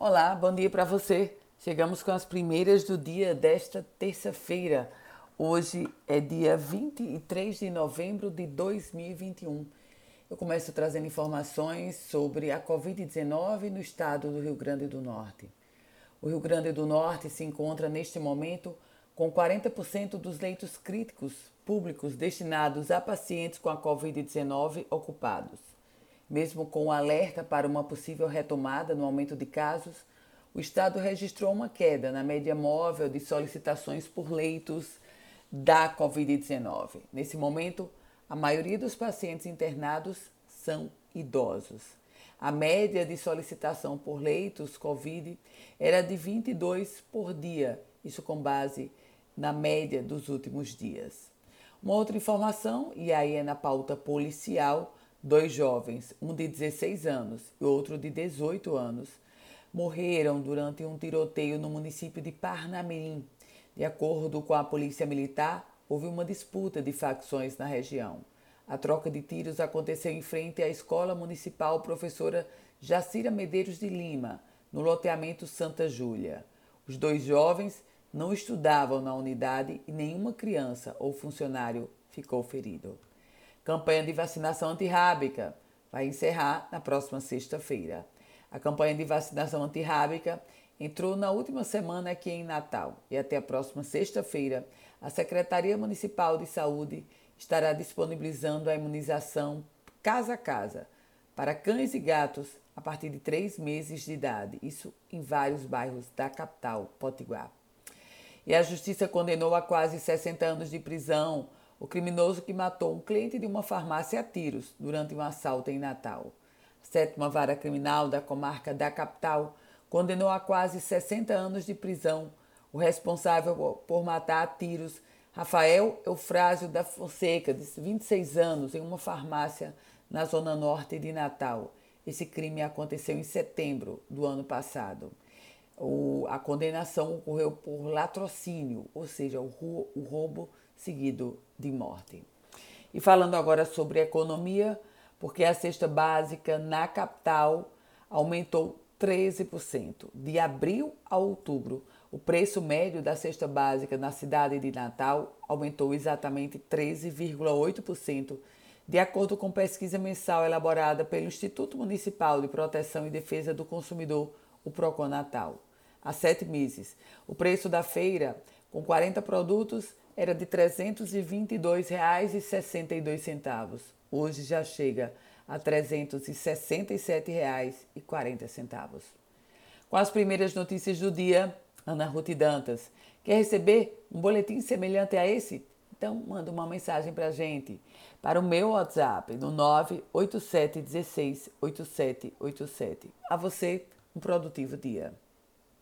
Olá, bom dia para você. Chegamos com as primeiras do dia desta terça-feira. Hoje é dia 23 de novembro de 2021. Eu começo trazendo informações sobre a Covid-19 no estado do Rio Grande do Norte. O Rio Grande do Norte se encontra neste momento com 40% dos leitos críticos públicos destinados a pacientes com a Covid-19 ocupados. Mesmo com o alerta para uma possível retomada no aumento de casos, o Estado registrou uma queda na média móvel de solicitações por leitos da Covid-19. Nesse momento, a maioria dos pacientes internados são idosos. A média de solicitação por leitos Covid era de 22 por dia, isso com base na média dos últimos dias. Uma outra informação, e aí é na pauta policial, Dois jovens, um de 16 anos e outro de 18 anos, morreram durante um tiroteio no município de Parnamirim. De acordo com a Polícia Militar, houve uma disputa de facções na região. A troca de tiros aconteceu em frente à Escola Municipal Professora Jacira Medeiros de Lima, no loteamento Santa Júlia. Os dois jovens não estudavam na unidade e nenhuma criança ou funcionário ficou ferido. Campanha de vacinação antirrábica vai encerrar na próxima sexta-feira. A campanha de vacinação antirrábica entrou na última semana aqui em Natal e até a próxima sexta-feira a Secretaria Municipal de Saúde estará disponibilizando a imunização casa a casa para cães e gatos a partir de três meses de idade, isso em vários bairros da capital, Potiguar. E a Justiça condenou a quase 60 anos de prisão o criminoso que matou um cliente de uma farmácia a tiros durante um assalto em Natal. A sétima vara criminal da comarca da capital condenou a quase 60 anos de prisão o responsável por matar a tiros Rafael Eufrásio da Fonseca, de 26 anos, em uma farmácia na zona norte de Natal. Esse crime aconteceu em setembro do ano passado. O, a condenação ocorreu por latrocínio, ou seja, o, o roubo seguido de morte. E falando agora sobre economia, porque a cesta básica na capital aumentou 13%. De abril a outubro, o preço médio da cesta básica na cidade de Natal aumentou exatamente 13,8%, de acordo com pesquisa mensal elaborada pelo Instituto Municipal de Proteção e Defesa do Consumidor, o Procon Natal. Há sete meses, o preço da feira, com 40 produtos, era de R$ 322,62. Hoje já chega a R$ 367,40. Com as primeiras notícias do dia, Ana Ruth Dantas. Quer receber um boletim semelhante a esse? Então manda uma mensagem para a gente, para o meu WhatsApp no 987 16 8787. A você, um produtivo dia.